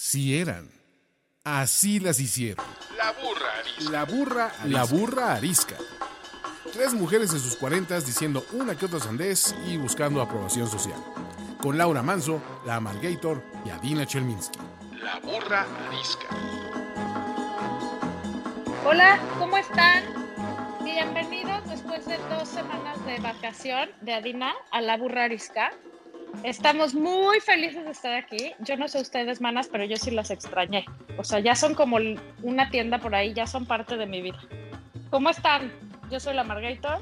Sí eran. Así las hicieron. La burra arisca. La burra, la burra arisca. Tres mujeres en sus cuarentas diciendo una que otra sandez y buscando aprobación social. Con Laura Manso, la Amalgator y Adina Chelminsky. La burra arisca. Hola, ¿cómo están? Bienvenidos después de dos semanas de vacación de Adina a la burra arisca. Estamos muy felices de estar aquí. Yo no sé ustedes, manas, pero yo sí las extrañé. O sea, ya son como una tienda por ahí, ya son parte de mi vida. ¿Cómo están? Yo soy la Margator.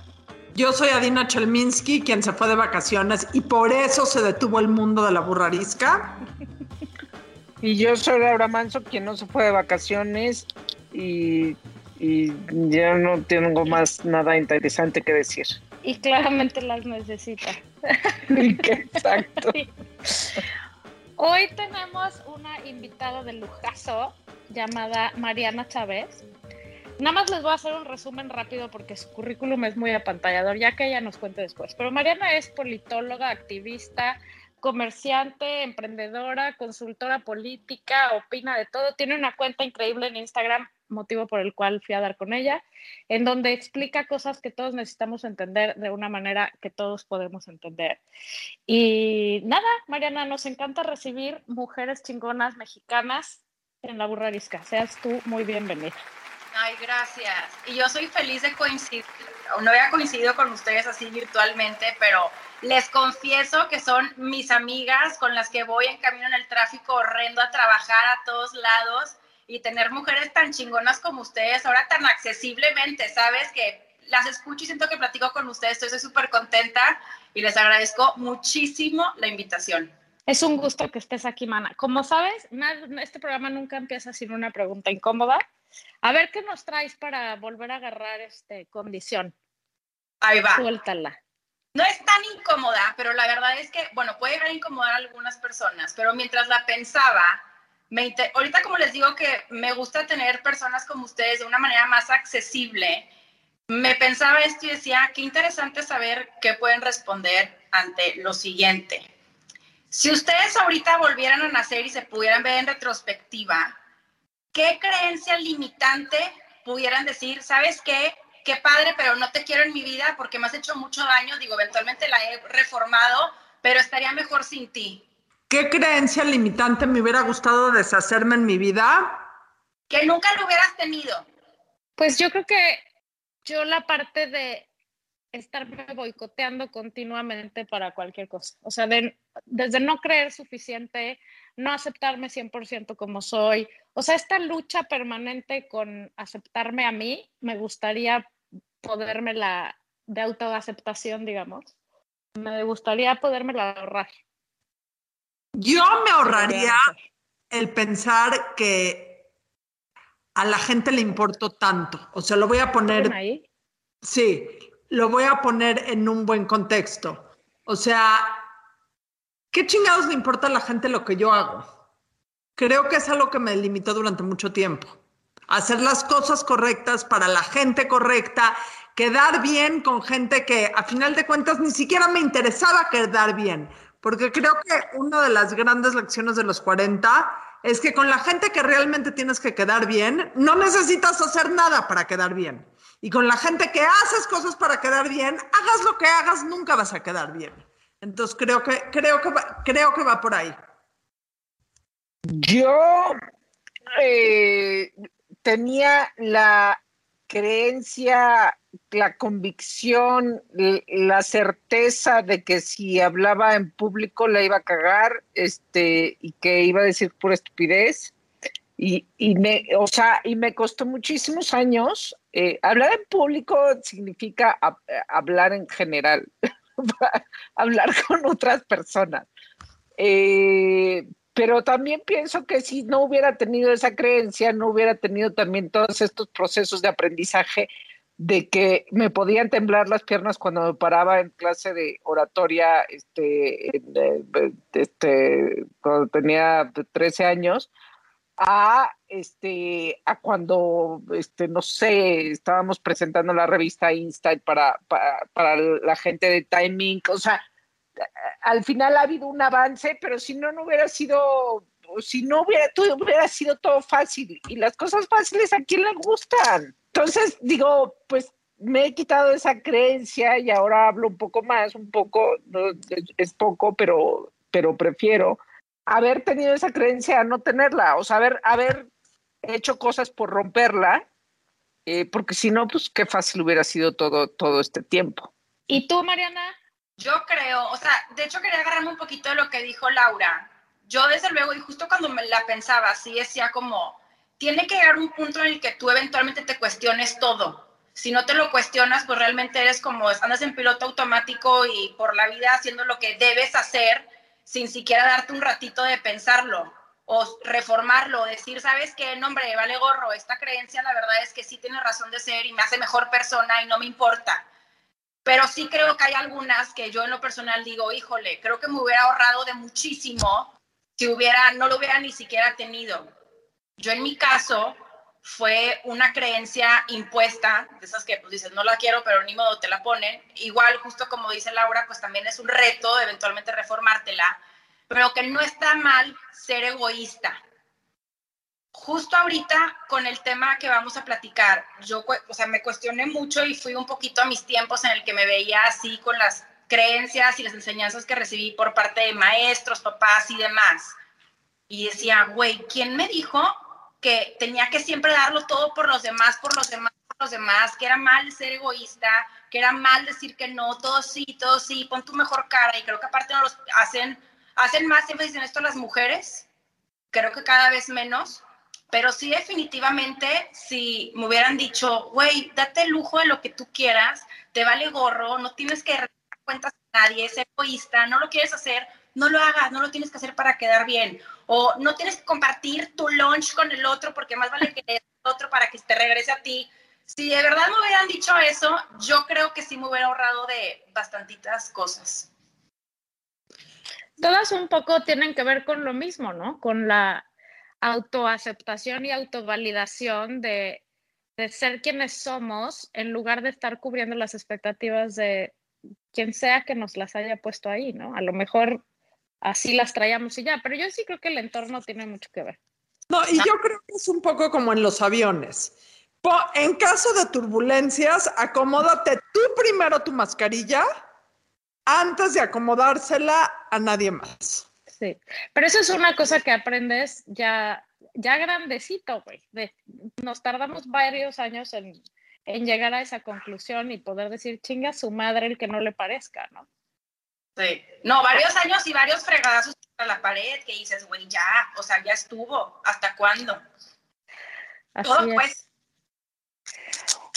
Yo soy Adina Chelminsky, quien se fue de vacaciones y por eso se detuvo el mundo de la burrarisca. Y yo soy Laura Manso, quien no se fue de vacaciones y, y ya no tengo más nada interesante que decir. Y claramente las necesita. Exacto. Hoy tenemos una invitada de lujazo llamada Mariana Chávez. Nada más les voy a hacer un resumen rápido porque su currículum es muy apantallador, ya que ella nos cuente después. Pero Mariana es politóloga, activista, comerciante, emprendedora, consultora política, opina de todo. Tiene una cuenta increíble en Instagram, motivo por el cual fui a dar con ella, en donde explica cosas que todos necesitamos entender de una manera que todos podemos entender. Y nada, Mariana, nos encanta recibir mujeres chingonas mexicanas en la burrarisca. Seas tú muy bienvenida. Ay, gracias. Y yo soy feliz de coincidir. No había coincidido con ustedes así virtualmente, pero les confieso que son mis amigas con las que voy en camino en el tráfico horrendo a trabajar a todos lados y tener mujeres tan chingonas como ustedes, ahora tan accesiblemente, ¿sabes? Que las escucho y siento que platico con ustedes, estoy súper contenta y les agradezco muchísimo la invitación. Es un gusto que estés aquí, Mana. Como sabes, este programa nunca empieza sin una pregunta incómoda. A ver qué nos traes para volver a agarrar este condición. Ahí va. Suéltala. No es tan incómoda, pero la verdad es que, bueno, puede llegar a incomodar a algunas personas, pero mientras la pensaba, me ahorita como les digo que me gusta tener personas como ustedes de una manera más accesible, me pensaba esto y decía, qué interesante saber qué pueden responder ante lo siguiente. Si ustedes ahorita volvieran a nacer y se pudieran ver en retrospectiva, ¿qué creencia limitante pudieran decir, sabes qué? qué padre, pero no te quiero en mi vida porque me has hecho mucho daño. Digo, eventualmente la he reformado, pero estaría mejor sin ti. ¿Qué creencia limitante me hubiera gustado deshacerme en mi vida? Que nunca lo hubieras tenido. Pues yo creo que yo la parte de estarme boicoteando continuamente para cualquier cosa. O sea, desde no creer suficiente, no aceptarme 100% como soy. O sea, esta lucha permanente con aceptarme a mí, me gustaría poderme la de autoaceptación, digamos. Me gustaría poderme la ahorrar. Yo me ahorraría el pensar que a la gente le importó tanto. O sea, lo voy a poner. Ahí? Sí, lo voy a poner en un buen contexto. O sea, ¿qué chingados le importa a la gente lo que yo hago? Creo que es algo que me limitó durante mucho tiempo hacer las cosas correctas para la gente correcta, quedar bien con gente que a final de cuentas ni siquiera me interesaba quedar bien, porque creo que una de las grandes lecciones de los 40 es que con la gente que realmente tienes que quedar bien, no necesitas hacer nada para quedar bien. Y con la gente que haces cosas para quedar bien, hagas lo que hagas, nunca vas a quedar bien. Entonces creo que, creo que, creo que va por ahí. Yo eh, tenía la creencia, la convicción, la certeza de que si hablaba en público la iba a cagar, este, y que iba a decir pura estupidez. Y, me, o sea, y me costó muchísimos años. Eh, hablar en público significa hablar en general, hablar con otras personas. Eh, pero también pienso que si no hubiera tenido esa creencia, no hubiera tenido también todos estos procesos de aprendizaje de que me podían temblar las piernas cuando me paraba en clase de oratoria, este, este, cuando tenía 13 años, a, este, a cuando, este, no sé, estábamos presentando la revista Insight para, para, para la gente de Timing, o sea, al final ha habido un avance, pero si no, no hubiera sido si no hubiera, todo sido todo fácil. Y las cosas fáciles a quién le gustan. Entonces, digo, pues me he quitado esa creencia y ahora hablo un poco más, un poco, es poco, pero, pero prefiero haber tenido esa creencia a no tenerla, o sea, haber, haber hecho cosas por romperla, eh, porque si no, pues qué fácil hubiera sido todo, todo este tiempo. ¿Y tú, Mariana? Yo creo, o sea, de hecho quería agarrarme un poquito de lo que dijo Laura. Yo desde luego, y justo cuando me la pensaba, sí decía como, tiene que llegar un punto en el que tú eventualmente te cuestiones todo. Si no te lo cuestionas, pues realmente eres como, andas en piloto automático y por la vida haciendo lo que debes hacer sin siquiera darte un ratito de pensarlo o reformarlo, decir, ¿sabes qué? No, hombre, vale gorro, esta creencia la verdad es que sí tiene razón de ser y me hace mejor persona y no me importa. Pero sí creo que hay algunas que yo en lo personal digo, híjole, creo que me hubiera ahorrado de muchísimo si hubiera, no lo hubiera ni siquiera tenido. Yo en mi caso fue una creencia impuesta, de esas que pues dices, no la quiero, pero ni modo te la ponen. Igual, justo como dice Laura, pues también es un reto eventualmente reformártela, pero que no está mal ser egoísta. Justo ahorita con el tema que vamos a platicar, yo, o sea, me cuestioné mucho y fui un poquito a mis tiempos en el que me veía así con las creencias y las enseñanzas que recibí por parte de maestros, papás y demás. Y decía, güey, ¿quién me dijo que tenía que siempre darlo todo por los demás, por los demás, por los demás, que era mal ser egoísta, que era mal decir que no, todo sí, todo sí, pon tu mejor cara. Y creo que aparte no los hacen, hacen más siempre dicen esto las mujeres, creo que cada vez menos. Pero sí, definitivamente, si me hubieran dicho, güey, date el lujo de lo que tú quieras, te vale gorro, no tienes que dar cuentas a nadie, es egoísta, no lo quieres hacer, no lo hagas, no lo tienes que hacer para quedar bien. O no tienes que compartir tu lunch con el otro porque más vale que el otro para que te regrese a ti. Si de verdad me hubieran dicho eso, yo creo que sí me hubiera ahorrado de bastantitas cosas. Todas un poco tienen que ver con lo mismo, ¿no? Con la autoaceptación y autovalidación de, de ser quienes somos en lugar de estar cubriendo las expectativas de quien sea que nos las haya puesto ahí, ¿no? A lo mejor así las traíamos y ya, pero yo sí creo que el entorno tiene mucho que ver. No, y yo creo que es un poco como en los aviones. En caso de turbulencias, acomódate tú primero tu mascarilla antes de acomodársela a nadie más. Sí, pero eso es una cosa que aprendes ya, ya grandecito, güey. Nos tardamos varios años en, en llegar a esa conclusión y poder decir, chinga su madre el que no le parezca, ¿no? Sí. No, varios años y varios fregadazos a la pared que dices, güey, ya, o sea, ya estuvo. ¿Hasta cuándo? Así Todo es. pues.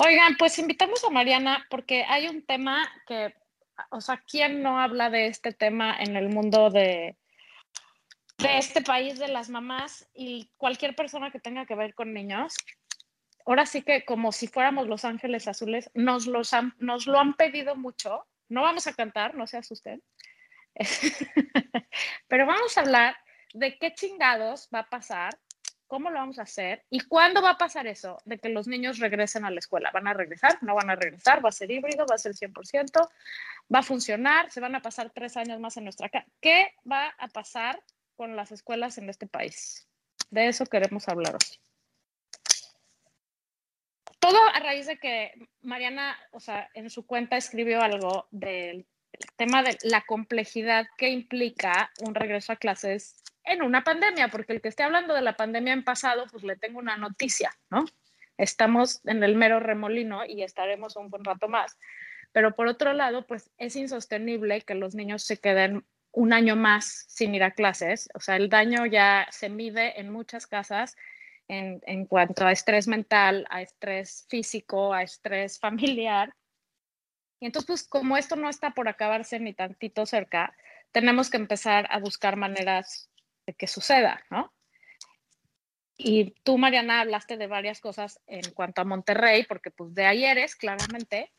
Oigan, pues invitamos a Mariana porque hay un tema que, o sea, ¿quién no habla de este tema en el mundo de, de este país de las mamás y cualquier persona que tenga que ver con niños? Ahora sí que como si fuéramos los ángeles azules, nos, los han, nos lo han pedido mucho. No vamos a cantar, no se asusten. Pero vamos a hablar de qué chingados va a pasar, cómo lo vamos a hacer y cuándo va a pasar eso, de que los niños regresen a la escuela. ¿Van a regresar? ¿No van a regresar? ¿Va a ser híbrido? ¿Va a ser 100%? ¿Va a funcionar? ¿Se van a pasar tres años más en nuestra casa? ¿Qué va a pasar con las escuelas en este país? De eso queremos hablar hoy. Todo a raíz de que Mariana, o sea, en su cuenta escribió algo del tema de la complejidad que implica un regreso a clases en una pandemia, porque el que esté hablando de la pandemia en pasado, pues le tengo una noticia, ¿no? Estamos en el mero remolino y estaremos un buen rato más. Pero por otro lado, pues es insostenible que los niños se queden un año más sin ir a clases. O sea, el daño ya se mide en muchas casas en, en cuanto a estrés mental, a estrés físico, a estrés familiar. Y entonces, pues como esto no está por acabarse ni tantito cerca, tenemos que empezar a buscar maneras de que suceda, ¿no? Y tú, Mariana, hablaste de varias cosas en cuanto a Monterrey, porque pues de ahí eres, claramente.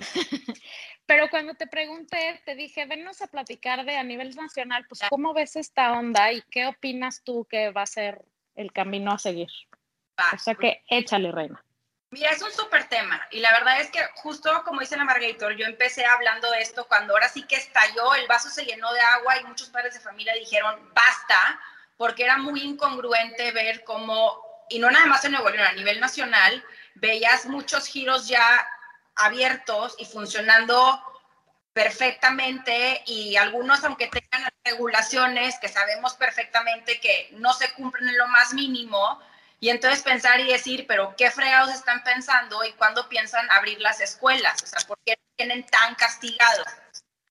Pero cuando te pregunté, te dije, venos a platicar de a nivel nacional, pues cómo ves esta onda y qué opinas tú que va a ser el camino a seguir. Va. O sea que échale, reina. Mira, es un súper tema y la verdad es que justo como dice la Margator, yo empecé hablando de esto cuando ahora sí que estalló, el vaso se llenó de agua y muchos padres de familia dijeron basta, porque era muy incongruente ver cómo, y no nada más en Nuevo León, a nivel nacional, veías muchos giros ya abiertos y funcionando perfectamente y algunos, aunque tengan regulaciones que sabemos perfectamente que no se cumplen en lo más mínimo, y entonces pensar y decir, pero ¿qué fregados están pensando y cuándo piensan abrir las escuelas? O sea, ¿por qué tienen tan castigados?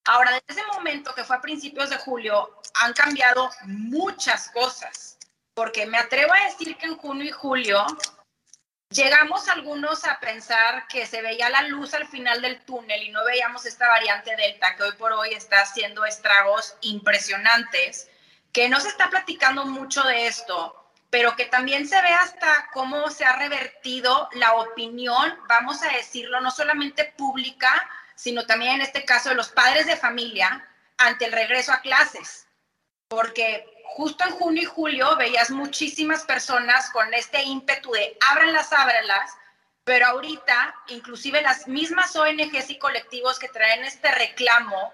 Ahora, desde ese momento que fue a principios de julio, han cambiado muchas cosas, porque me atrevo a decir que en junio y julio llegamos algunos a pensar que se veía la luz al final del túnel y no veíamos esta variante Delta que hoy por hoy está haciendo estragos impresionantes, que no se está platicando mucho de esto, pero que también se ve hasta cómo se ha revertido la opinión, vamos a decirlo, no solamente pública, sino también en este caso de los padres de familia ante el regreso a clases. Porque justo en junio y julio veías muchísimas personas con este ímpetu de ábranlas, ábranlas, pero ahorita inclusive las mismas ONGs y colectivos que traen este reclamo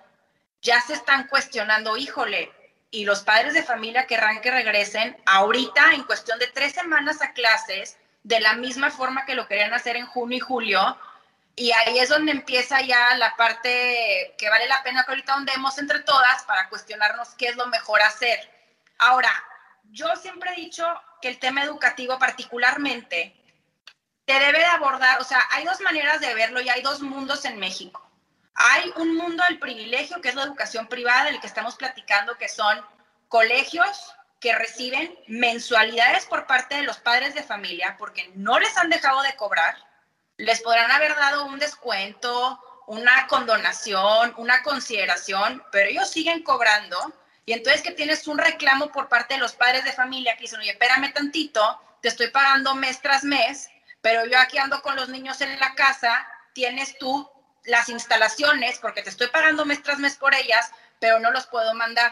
ya se están cuestionando, híjole, y los padres de familia querrán que regresen ahorita en cuestión de tres semanas a clases, de la misma forma que lo querían hacer en junio y julio. Y ahí es donde empieza ya la parte que vale la pena que ahorita hundemos entre todas para cuestionarnos qué es lo mejor hacer. Ahora, yo siempre he dicho que el tema educativo particularmente se debe de abordar, o sea, hay dos maneras de verlo y hay dos mundos en México. Hay un mundo del privilegio, que es la educación privada, del que estamos platicando, que son colegios que reciben mensualidades por parte de los padres de familia porque no les han dejado de cobrar. Les podrán haber dado un descuento, una condonación, una consideración, pero ellos siguen cobrando. Y entonces que tienes un reclamo por parte de los padres de familia que dicen, oye, espérame tantito, te estoy pagando mes tras mes, pero yo aquí ando con los niños en la casa, tienes tú las instalaciones, porque te estoy pagando mes tras mes por ellas, pero no los puedo mandar.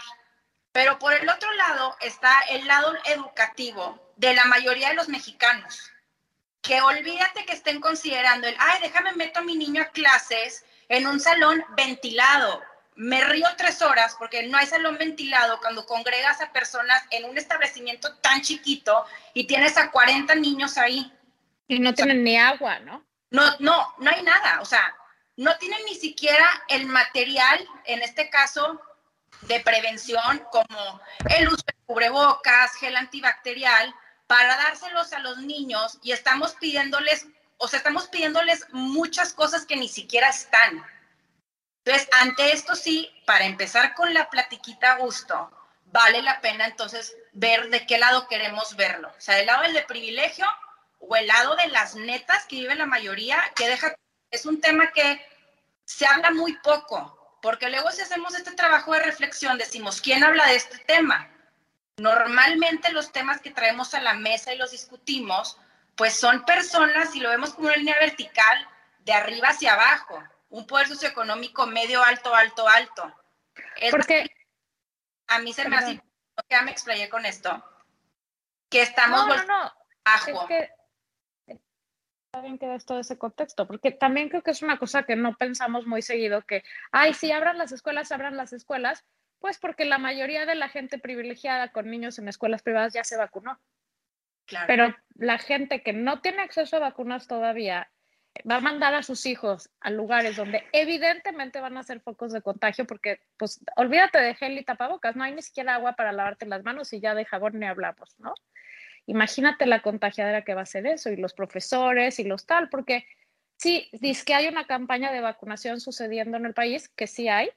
Pero por el otro lado está el lado educativo de la mayoría de los mexicanos, que olvídate que estén considerando el, ay, déjame meto a mi niño a clases en un salón ventilado. Me río tres horas porque no hay salón ventilado cuando congregas a personas en un establecimiento tan chiquito y tienes a 40 niños ahí. Y no tienen ni agua, ¿no? No, no, no hay nada. O sea, no tienen ni siquiera el material, en este caso, de prevención, como el uso de cubrebocas, gel antibacterial, para dárselos a los niños y estamos pidiéndoles, o sea, estamos pidiéndoles muchas cosas que ni siquiera están. Entonces, ante esto sí, para empezar con la platiquita a gusto, vale la pena entonces ver de qué lado queremos verlo. O sea, del lado del de privilegio o el lado de las netas que vive la mayoría, que deja, es un tema que se habla muy poco, porque luego si hacemos este trabajo de reflexión, decimos, ¿quién habla de este tema? Normalmente los temas que traemos a la mesa y los discutimos, pues son personas, y lo vemos como una línea vertical, de arriba hacia abajo, un poder socioeconómico medio, alto, alto, alto. Es porque a mí se me hace, ya me explayé con esto, que estamos no, no, abajo bien que todo ese contexto, porque también creo que es una cosa que no pensamos muy seguido, que, ay, si abran las escuelas, abran las escuelas, pues porque la mayoría de la gente privilegiada con niños en escuelas privadas ya se vacunó. Claro. Pero la gente que no tiene acceso a vacunas todavía va a mandar a sus hijos a lugares donde evidentemente van a ser focos de contagio porque, pues, olvídate de gel y tapabocas, no hay ni siquiera agua para lavarte las manos y ya de jabón ni hablamos, ¿no? Imagínate la contagiadera que va a ser eso y los profesores y los tal, porque sí, dice que hay una campaña de vacunación sucediendo en el país, que sí hay,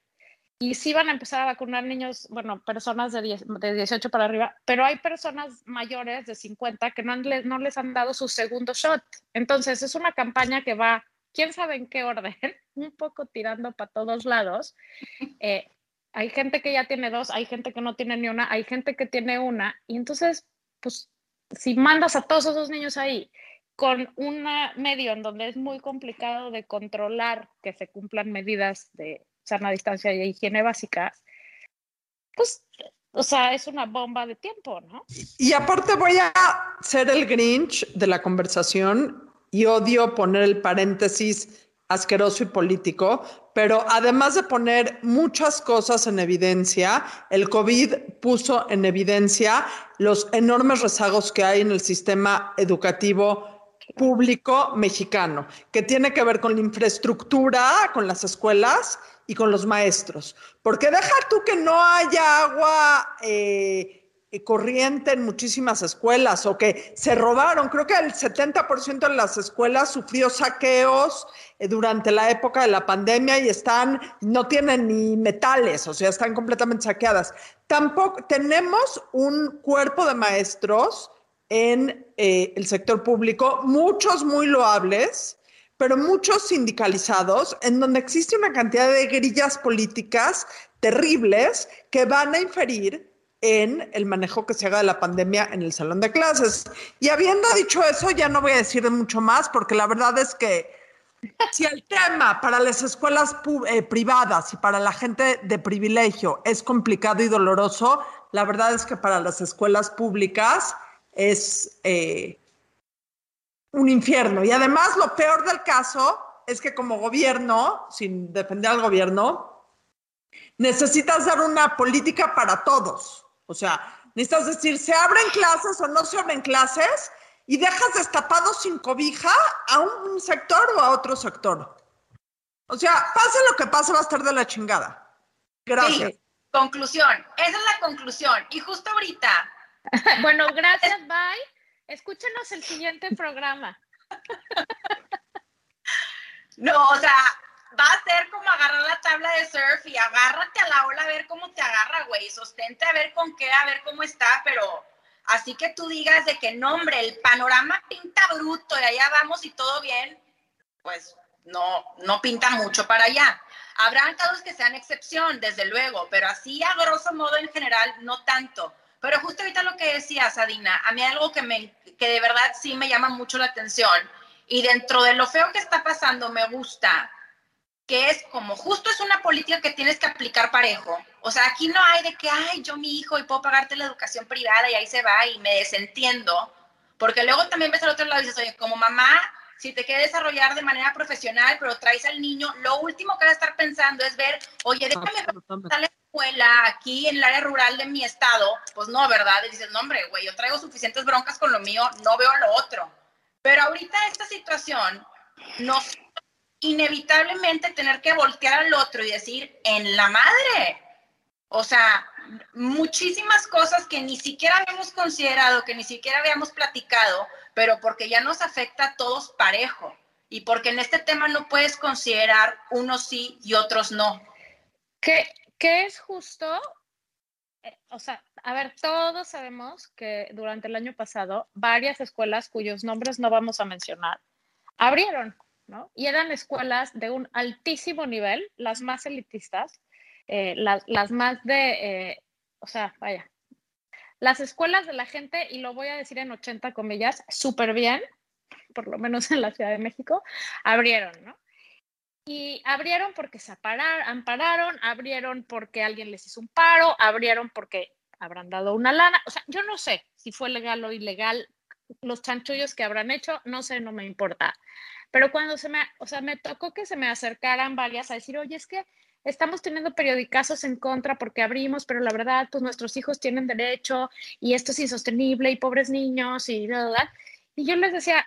y sí van a empezar a vacunar niños, bueno, personas de, de 18 para arriba, pero hay personas mayores de 50 que no, no les han dado su segundo shot. Entonces, es una campaña que va, quién sabe en qué orden, un poco tirando para todos lados. Eh, hay gente que ya tiene dos, hay gente que no tiene ni una, hay gente que tiene una, y entonces, pues si mandas a todos esos niños ahí con un medio en donde es muy complicado de controlar que se cumplan medidas de sana distancia y higiene básicas, pues, o sea, es una bomba de tiempo, ¿no? Y aparte voy a ser el Grinch de la conversación y odio poner el paréntesis asqueroso y político, pero además de poner muchas cosas en evidencia, el COVID puso en evidencia los enormes rezagos que hay en el sistema educativo público mexicano, que tiene que ver con la infraestructura, con las escuelas y con los maestros. Porque deja tú que no haya agua eh, corriente en muchísimas escuelas o que se robaron. Creo que el 70% de las escuelas sufrió saqueos eh, durante la época de la pandemia y están, no tienen ni metales, o sea, están completamente saqueadas. Tampoco tenemos un cuerpo de maestros en eh, el sector público, muchos muy loables, pero muchos sindicalizados, en donde existe una cantidad de grillas políticas terribles que van a inferir en el manejo que se haga de la pandemia en el salón de clases. Y habiendo dicho eso, ya no voy a decir mucho más, porque la verdad es que si el tema para las escuelas eh, privadas y para la gente de privilegio es complicado y doloroso, la verdad es que para las escuelas públicas es eh, un infierno. Y además lo peor del caso es que como gobierno, sin defender al gobierno, necesitas dar una política para todos. O sea, necesitas decir, ¿se abren clases o no se abren clases? Y dejas destapado sin cobija a un sector o a otro sector. O sea, pase lo que pase, va a estar de la chingada. Gracias. conclusión. Esa es la conclusión. Y justo ahorita. bueno, gracias, bye. Escúchenos el siguiente programa. No, o sea, va a ser como agarrar la tabla de surf y agárrate a la ola a ver cómo te agarra, güey. Sostente a ver con qué, a ver cómo está, pero así que tú digas de que no, hombre, el panorama pinta bruto y allá vamos y todo bien, pues no, no pinta mucho para allá. Habrán casos que sean excepción, desde luego, pero así a grosso modo en general no tanto. Pero justo ahorita lo que decías, Adina, a mí algo que, me, que de verdad sí me llama mucho la atención y dentro de lo feo que está pasando me gusta que es como justo es una política que tienes que aplicar parejo. O sea, aquí no hay de que, ay, yo mi hijo y puedo pagarte la educación privada y ahí se va y me desentiendo. Porque luego también ves al otro lado y dices, oye, como mamá, si te quieres desarrollar de manera profesional, pero traes al niño, lo último que vas a estar pensando es ver, oye, déjame a la escuela aquí en el área rural de mi estado. Pues no, ¿verdad? Y dices, no, hombre, güey, yo traigo suficientes broncas con lo mío, no veo lo otro. Pero ahorita esta situación nos inevitablemente tener que voltear al otro y decir, en la madre. O sea, muchísimas cosas que ni siquiera habíamos considerado, que ni siquiera habíamos platicado, pero porque ya nos afecta a todos parejo y porque en este tema no puedes considerar unos sí y otros no. ¿Qué, qué es justo? Eh, o sea, a ver, todos sabemos que durante el año pasado varias escuelas cuyos nombres no vamos a mencionar abrieron y eran escuelas de un altísimo nivel, las más elitistas, eh, las, más de, eh, o sea, vaya, las escuelas de la gente, y lo voy a decir en 80 comillas, súper bien, por lo menos en la Ciudad de México, abrieron, ¿no? Y abrieron porque se ampararon, abrieron porque alguien les hizo un paro, abrieron porque habrán dado una lana. O sea, yo no sé si fue legal o ilegal los chanchullos que habrán hecho, no sé, no me importa. Pero cuando se me, o sea, me tocó que se me acercaran varias a decir, oye, es que estamos teniendo periodicazos en contra porque abrimos, pero la verdad, pues nuestros hijos tienen derecho y esto es insostenible y pobres niños y verdad. Y yo les decía,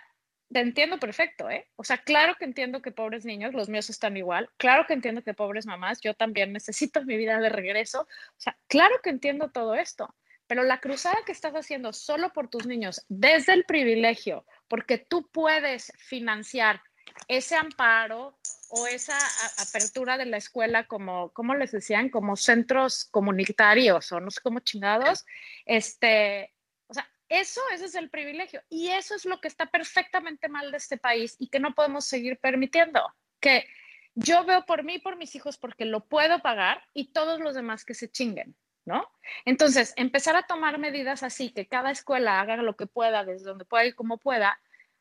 te entiendo perfecto, ¿eh? O sea, claro que entiendo que pobres niños, los míos están igual, claro que entiendo que pobres mamás, yo también necesito mi vida de regreso, o sea, claro que entiendo todo esto, pero la cruzada que estás haciendo solo por tus niños desde el privilegio, porque tú puedes financiar ese amparo o esa apertura de la escuela como, ¿cómo les decían? Como centros comunitarios o no sé cómo chingados, este, o sea, eso, ese es el privilegio y eso es lo que está perfectamente mal de este país y que no podemos seguir permitiendo, que yo veo por mí por mis hijos porque lo puedo pagar y todos los demás que se chinguen. ¿no? Entonces, empezar a tomar medidas así, que cada escuela haga lo que pueda, desde donde pueda y como pueda,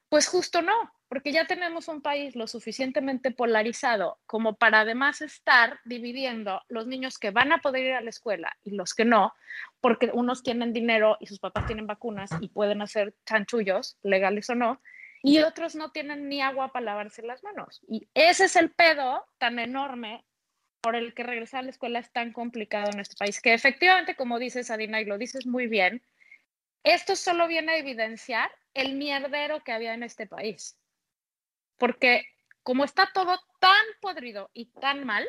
pues justo no, porque ya tenemos un país lo suficientemente polarizado como para además estar dividiendo los niños que van a poder ir a la escuela y los que no, porque unos tienen dinero y sus papás tienen vacunas y pueden hacer chanchullos, legales o no, y otros no tienen ni agua para lavarse las manos. Y ese es el pedo tan enorme por el que regresar a la escuela es tan complicado en este país, que efectivamente, como dices, Adina, y lo dices muy bien, esto solo viene a evidenciar el mierdero que había en este país. Porque como está todo tan podrido y tan mal,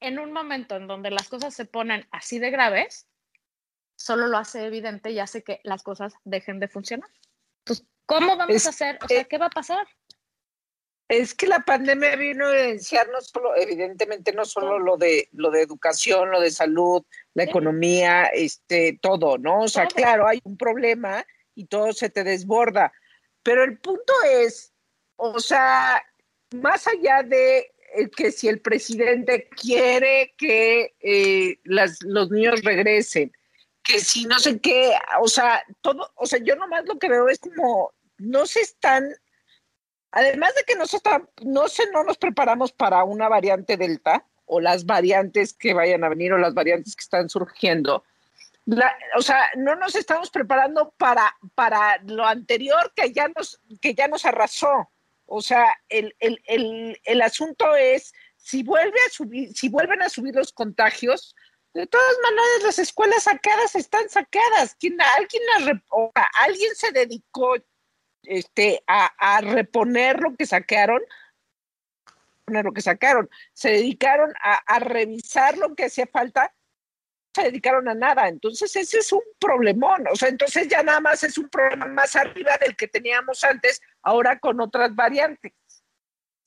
en un momento en donde las cosas se ponen así de graves, solo lo hace evidente y hace que las cosas dejen de funcionar. Entonces, ¿cómo vamos a hacer? O sea, ¿qué va a pasar? Es que la pandemia vino a evidenciar no solo, evidentemente, no solo lo de lo de educación, lo de salud, la economía, este, todo, ¿no? O sea, claro, hay un problema y todo se te desborda. Pero el punto es, o sea, más allá de eh, que si el presidente quiere que eh, las, los niños regresen, que si no sé qué, o sea, todo, o sea, yo nomás lo que veo es como no se están Además de que nosotros no sé, no nos preparamos para una variante delta o las variantes que vayan a venir o las variantes que están surgiendo. o sea, no nos estamos preparando para, para lo anterior que ya nos, que ya nos arrasó. O sea, el, el, el, el asunto es, si, vuelve a subir, si vuelven a subir los contagios, de todas maneras las escuelas sacadas están sacadas. ¿Quién, alguien, alguien se dedicó este, a, reponer lo que sacaron, lo que sacaron, se dedicaron a, revisar lo que hacía falta, se dedicaron a nada. Entonces ese es un problemón, o sea, entonces ya nada más es un problema más arriba del que teníamos antes, ahora con otras variantes.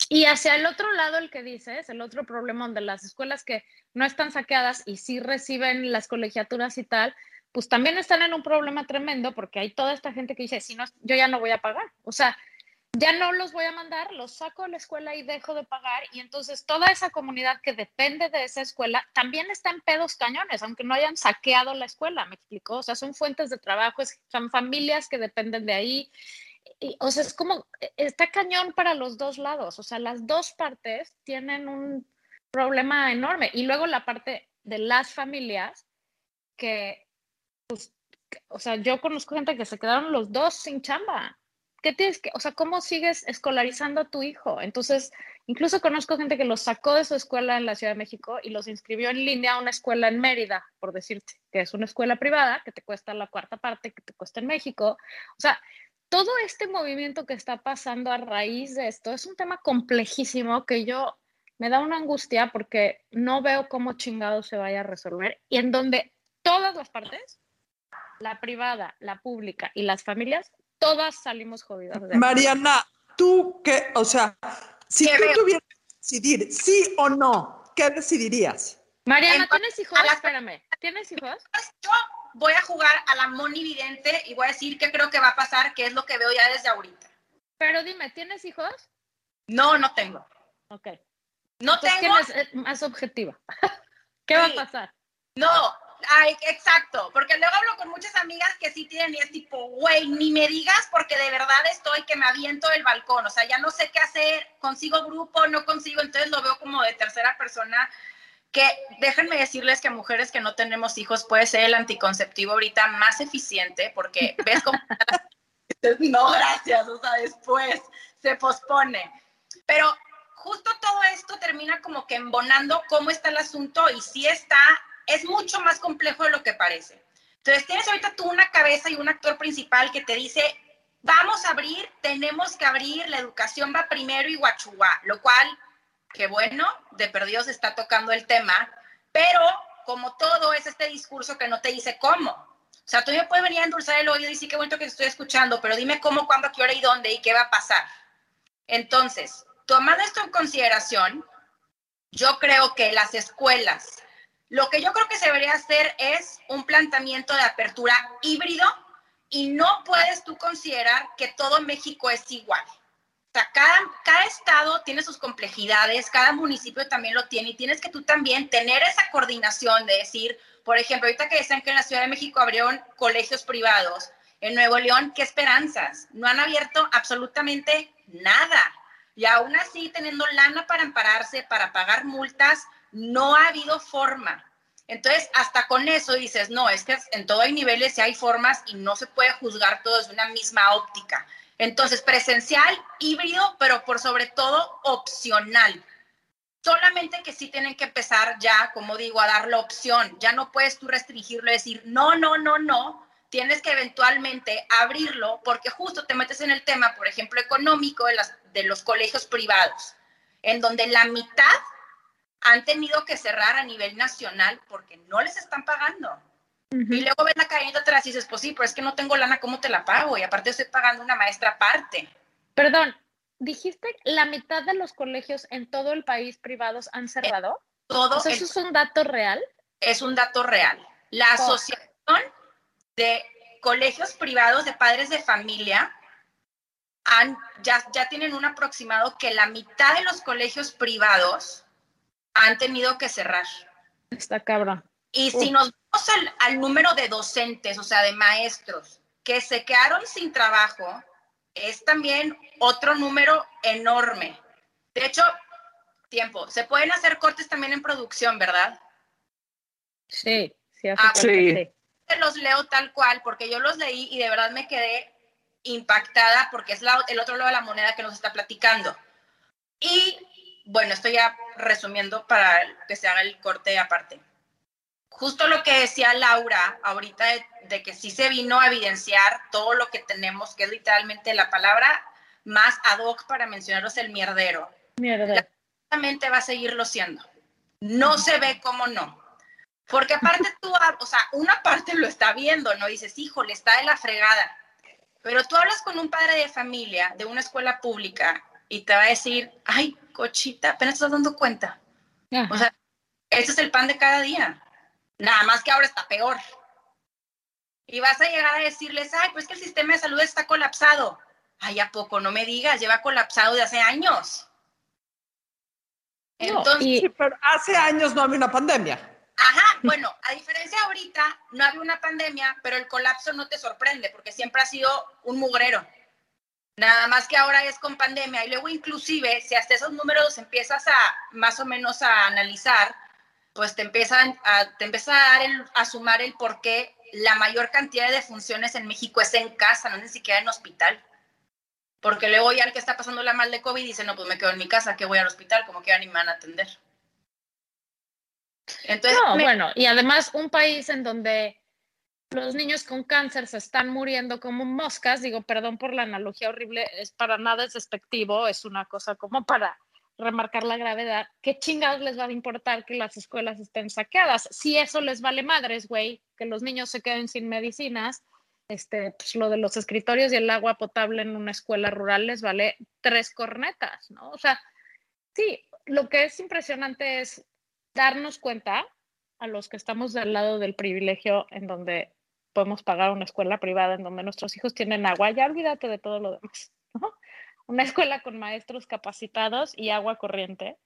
Y hacia el otro lado, el que dices, el otro problemón de las escuelas que no están saqueadas y sí reciben las colegiaturas y tal, pues también están en un problema tremendo porque hay toda esta gente que dice, si no, yo ya no voy a pagar. O sea, ya no los voy a mandar, los saco de la escuela y dejo de pagar. Y entonces toda esa comunidad que depende de esa escuela también está en pedos cañones, aunque no hayan saqueado la escuela, ¿me explico? O sea, son fuentes de trabajo, son familias que dependen de ahí. Y, o sea, es como, e, está cañón para los dos lados. O sea, las dos partes tienen un problema enorme. Y luego la parte de las familias que pues, o sea, yo conozco gente que se quedaron los dos sin chamba. ¿Qué tienes que, o sea, cómo sigues escolarizando a tu hijo? Entonces, incluso conozco gente que los sacó de su escuela en la Ciudad de México y los inscribió en línea a una escuela en Mérida, por decirte, que es una escuela privada que te cuesta la cuarta parte que te cuesta en México. O sea, todo este movimiento que está pasando a raíz de esto es un tema complejísimo que yo me da una angustia porque no veo cómo chingado se vaya a resolver y en donde todas las partes la privada, la pública y las familias, todas salimos jodidas. Mariana, tú qué, o sea, si tú tuvieras que decidir sí o no, ¿qué decidirías? Mariana, ¿tienes hijos? Espérame, ¿tienes hijos? Yo voy a jugar a la monividente y voy a decir qué creo que va a pasar, qué es lo que veo ya desde ahorita. Pero dime, ¿tienes hijos? No, no tengo. Ok. No tengo. es más objetiva? ¿Qué va a pasar? No, Ay, exacto, porque luego hablo con muchas amigas que sí tienen y es tipo, güey, ni me digas porque de verdad estoy que me aviento del balcón, o sea, ya no sé qué hacer, consigo grupo, no consigo, entonces lo veo como de tercera persona, que déjenme decirles que mujeres que no tenemos hijos puede ser el anticonceptivo ahorita más eficiente, porque ves cómo... no, gracias, o sea, después se pospone. Pero justo todo esto termina como que embonando cómo está el asunto y si está es mucho más complejo de lo que parece. Entonces, tienes ahorita tú una cabeza y un actor principal que te dice, vamos a abrir, tenemos que abrir, la educación va primero y guachuá, lo cual, qué bueno, de perdidos está tocando el tema, pero como todo es este discurso que no te dice cómo. O sea, tú me puedes venir a endulzar el oído y decir qué bonito que te estoy escuchando, pero dime cómo, cuándo, qué hora y dónde y qué va a pasar. Entonces, tomando esto en consideración, yo creo que las escuelas lo que yo creo que se debería hacer es un planteamiento de apertura híbrido y no puedes tú considerar que todo México es igual. O sea, cada, cada estado tiene sus complejidades, cada municipio también lo tiene y tienes que tú también tener esa coordinación de decir, por ejemplo, ahorita que decían que en la Ciudad de México abrieron colegios privados, en Nuevo León, ¿qué esperanzas? No han abierto absolutamente nada. Y aún así, teniendo lana para ampararse, para pagar multas, no ha habido forma. Entonces, hasta con eso dices, no, es que en todo hay niveles y hay formas y no se puede juzgar todo desde una misma óptica. Entonces, presencial, híbrido, pero por sobre todo opcional. Solamente que sí tienen que empezar ya, como digo, a dar la opción. Ya no puedes tú restringirlo y decir, no, no, no, no. Tienes que eventualmente abrirlo porque justo te metes en el tema, por ejemplo, económico de, las, de los colegios privados, en donde la mitad han tenido que cerrar a nivel nacional porque no les están pagando. Y luego ven la cadena atrás y dices, pues sí, pero es que no tengo lana, ¿cómo te la pago? Y aparte estoy pagando una maestra aparte. Perdón, dijiste la mitad de los colegios en todo el país privados han cerrado. Todo O sea, ¿Eso es un dato real? es un dato real. La. Asociación de Colegios Privados de Padres de Familia han, ya, ya tienen un aproximado que la mitad de los colegios privados han tenido que cerrar. Está cabrón. Y si nos vamos al, al número de docentes, o sea, de maestros, que se quedaron sin trabajo, es también otro número enorme. De hecho, tiempo, se pueden hacer cortes también en producción, ¿verdad? Sí, sí, hace Ah, sí. Los leo tal cual, porque yo los leí y de verdad me quedé impactada porque es la- el otro lado de la moneda que nos está platicando. Y bueno, estoy ya resumiendo para que se haga el corte aparte. Justo lo que decía Laura ahorita de, de que sí se vino a evidenciar todo lo que tenemos, que es literalmente la palabra más ad hoc para mencionaros el mierdero. Mierda. Exactamente va a seguirlo siendo. No se ve como no. Porque aparte tú, o sea, una parte lo está viendo, ¿no? Dices, híjole, está de la fregada. Pero tú hablas con un padre de familia de una escuela pública y te va a decir, ay, cochita, apenas te estás dando cuenta. Ajá. O sea, ese es el pan de cada día. Nada más que ahora está peor. Y vas a llegar a decirles, ay, pues que el sistema de salud está colapsado. Ay, ¿a poco? No me digas, lleva colapsado de hace años. No, Entonces, y- Sí, pero hace años no había una pandemia. Ajá, bueno, a diferencia de ahorita, no había una pandemia, pero el colapso no te sorprende porque siempre ha sido un mugrero. Nada más que ahora es con pandemia y luego inclusive si hasta esos números empiezas a más o menos a analizar, pues te empiezan a, te empieza a, dar el- a sumar el por qué la mayor cantidad de defunciones en México es en casa, no es ni siquiera en hospital. Porque luego ya el que está pasando la mal de COVID dice, no, pues me quedo en mi casa, que voy al hospital, como que ya ni me van a atender. Entonces, no, me- bueno, y además un país en donde los niños con cáncer se están muriendo como moscas, digo, perdón por la analogía horrible, es para nada es despectivo, es una cosa como para remarcar la gravedad, ¿qué chingados les va a importar que las escuelas estén saqueadas? Si eso les vale madres, güey, que los niños se queden sin medicinas, este, pues lo de los escritorios y el agua potable en una escuela rural les vale tres cornetas, ¿no? O sea, sí, lo que es impresionante es darnos cuenta a los que estamos del lado del privilegio en donde podemos pagar una escuela privada en donde nuestros hijos tienen agua, ya olvídate de todo lo demás, ¿no? Una escuela con maestros capacitados y agua corriente.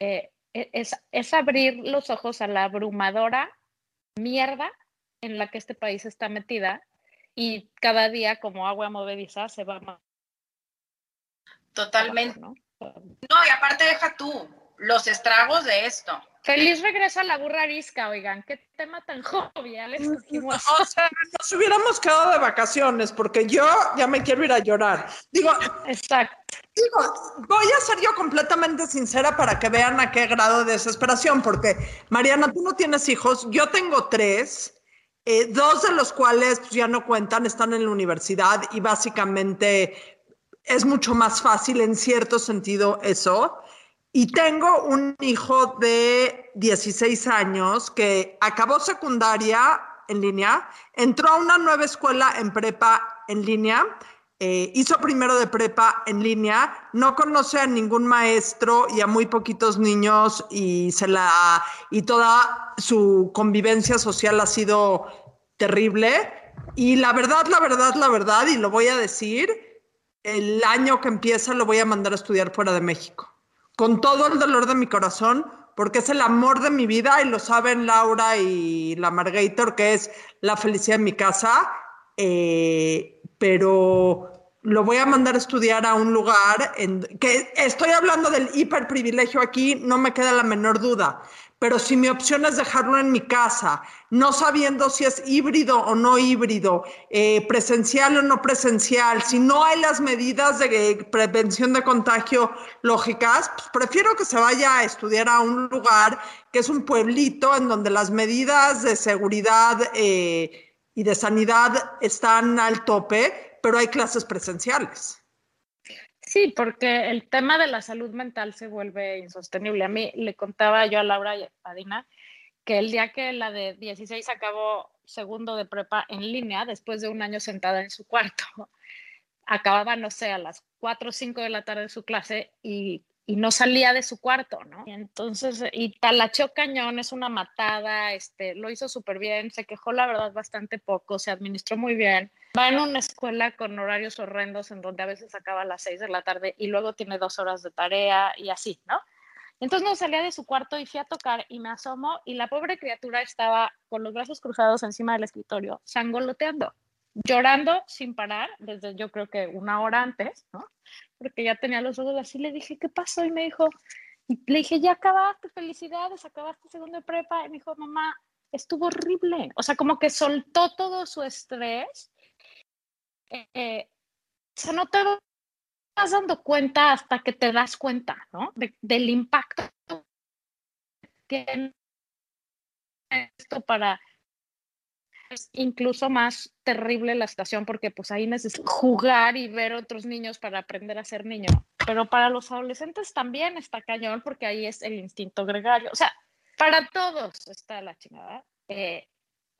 eh, e- es, es abrir los ojos a la abrumadora mierda en la que este país está metida y cada día como agua movediza se va más totalmente. ¿no? No, y aparte deja tú los estragos de esto. Feliz regreso a la burra arisca, oigan, qué tema tan jovial escogimos. O sea, nos hubiéramos quedado de vacaciones porque yo ya me quiero ir a llorar. Digo, Exacto. digo, voy a ser yo completamente sincera para que vean a qué grado de desesperación, porque Mariana, tú no tienes hijos, yo tengo tres, eh, dos de los cuales pues, ya no cuentan, están en la universidad y básicamente es mucho más fácil en cierto sentido eso. Y tengo un hijo de 16 años que acabó secundaria en línea, entró a una nueva escuela en prepa en línea, eh, hizo primero de prepa en línea, no conoce a ningún maestro y a muy poquitos niños y se la y toda su convivencia social ha sido terrible. Y la verdad, la verdad, la verdad, y lo voy a decir, el año que empieza lo voy a mandar a estudiar fuera de México con todo el dolor de mi corazón, porque es el amor de mi vida y lo saben Laura y la Margator, que es la felicidad de mi casa, eh, pero lo voy a mandar a estudiar a un lugar en que estoy hablando del hiperprivilegio aquí, no me queda la menor duda, pero si mi opción es dejarlo en mi casa, no sabiendo si es híbrido o no híbrido, eh, presencial o no presencial, si no hay las medidas de prevención de contagio lógicas, pues prefiero que se vaya a estudiar a un lugar que es un pueblito en donde las medidas de seguridad eh, y de sanidad están al tope, pero hay clases presenciales. Sí, porque el tema de la salud mental se vuelve insostenible. A mí le contaba yo a Laura y a Dina que el día que la de 16 acabó segundo de prepa en línea, después de un año sentada en su cuarto, acababa, no sé, a las 4 o 5 de la tarde de su clase y no salía de su cuarto, ¿no? Y entonces, y talacheó cañón, es una matada, este, lo hizo súper bien, se quejó la verdad bastante poco, se administró muy bien. Va en una escuela con horarios horrendos en donde a veces acaba a las seis de la tarde y luego tiene dos horas de tarea y así, ¿no? Entonces no salía de su cuarto y fui a tocar y me asomo y la pobre criatura estaba con los brazos cruzados encima del escritorio, sangoloteando llorando sin parar, desde yo creo que una hora antes, ¿no? Porque ya tenía los ojos así, le dije, ¿qué pasó? Y me dijo, le dije, ya acabaste, felicidades, acabaste segundo de prepa. Y me dijo, mamá, estuvo horrible. O sea, como que soltó todo su estrés. Eh, o sea, no te vas dando cuenta hasta que te das cuenta, ¿no? del impacto que tiene esto para incluso más terrible la situación porque pues ahí necesitas jugar y ver otros niños para aprender a ser niño. Pero para los adolescentes también está cañón porque ahí es el instinto gregario. O sea, para todos está la chingada. Eh,